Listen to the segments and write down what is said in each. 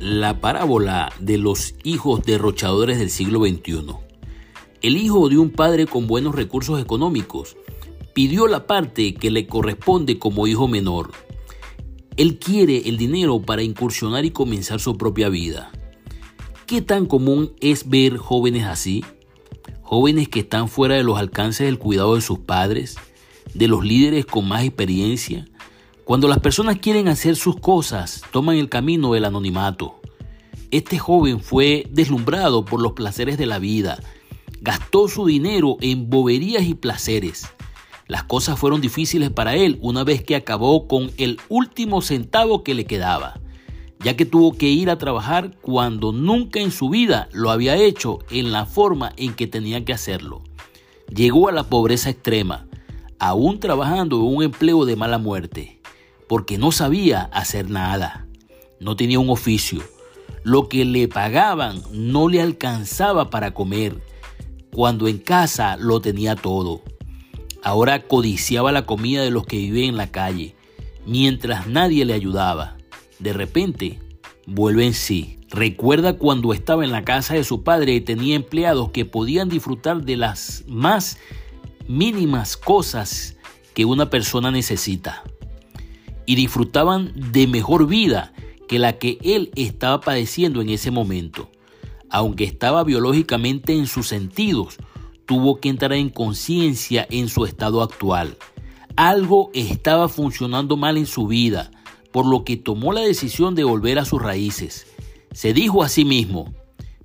la parábola de los hijos derrochadores del siglo XXI. El hijo de un padre con buenos recursos económicos pidió la parte que le corresponde como hijo menor. Él quiere el dinero para incursionar y comenzar su propia vida. ¿Qué tan común es ver jóvenes así? Jóvenes que están fuera de los alcances del cuidado de sus padres, de los líderes con más experiencia, cuando las personas quieren hacer sus cosas, toman el camino del anonimato. Este joven fue deslumbrado por los placeres de la vida. Gastó su dinero en boberías y placeres. Las cosas fueron difíciles para él una vez que acabó con el último centavo que le quedaba, ya que tuvo que ir a trabajar cuando nunca en su vida lo había hecho en la forma en que tenía que hacerlo. Llegó a la pobreza extrema, aún trabajando en un empleo de mala muerte porque no sabía hacer nada, no tenía un oficio. Lo que le pagaban no le alcanzaba para comer, cuando en casa lo tenía todo. Ahora codiciaba la comida de los que viven en la calle, mientras nadie le ayudaba. De repente, vuelve en sí. Recuerda cuando estaba en la casa de su padre y tenía empleados que podían disfrutar de las más mínimas cosas que una persona necesita y disfrutaban de mejor vida que la que él estaba padeciendo en ese momento. Aunque estaba biológicamente en sus sentidos, tuvo que entrar en conciencia en su estado actual. Algo estaba funcionando mal en su vida, por lo que tomó la decisión de volver a sus raíces. Se dijo a sí mismo,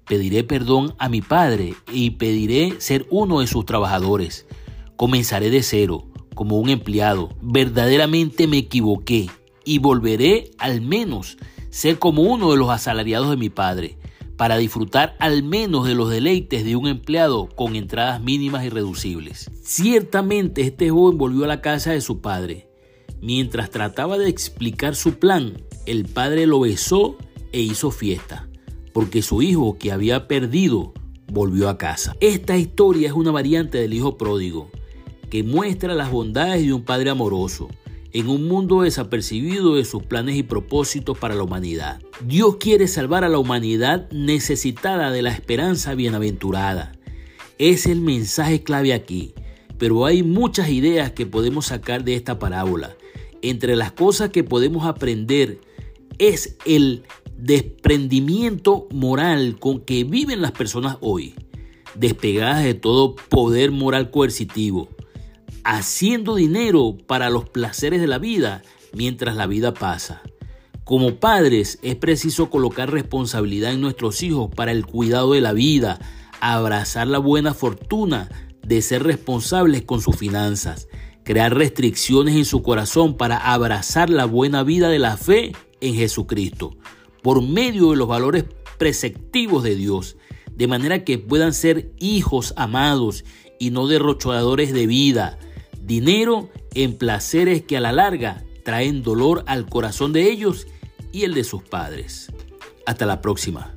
pediré perdón a mi padre y pediré ser uno de sus trabajadores. Comenzaré de cero como un empleado. Verdaderamente me equivoqué y volveré al menos ser como uno de los asalariados de mi padre, para disfrutar al menos de los deleites de un empleado con entradas mínimas y reducibles. Ciertamente este joven volvió a la casa de su padre. Mientras trataba de explicar su plan, el padre lo besó e hizo fiesta, porque su hijo que había perdido volvió a casa. Esta historia es una variante del hijo pródigo que muestra las bondades de un Padre amoroso en un mundo desapercibido de sus planes y propósitos para la humanidad. Dios quiere salvar a la humanidad necesitada de la esperanza bienaventurada. Es el mensaje clave aquí, pero hay muchas ideas que podemos sacar de esta parábola. Entre las cosas que podemos aprender es el desprendimiento moral con que viven las personas hoy, despegadas de todo poder moral coercitivo haciendo dinero para los placeres de la vida mientras la vida pasa. Como padres es preciso colocar responsabilidad en nuestros hijos para el cuidado de la vida, abrazar la buena fortuna de ser responsables con sus finanzas, crear restricciones en su corazón para abrazar la buena vida de la fe en Jesucristo, por medio de los valores preceptivos de Dios, de manera que puedan ser hijos amados y no derrochadores de vida, dinero en placeres que a la larga traen dolor al corazón de ellos y el de sus padres. Hasta la próxima.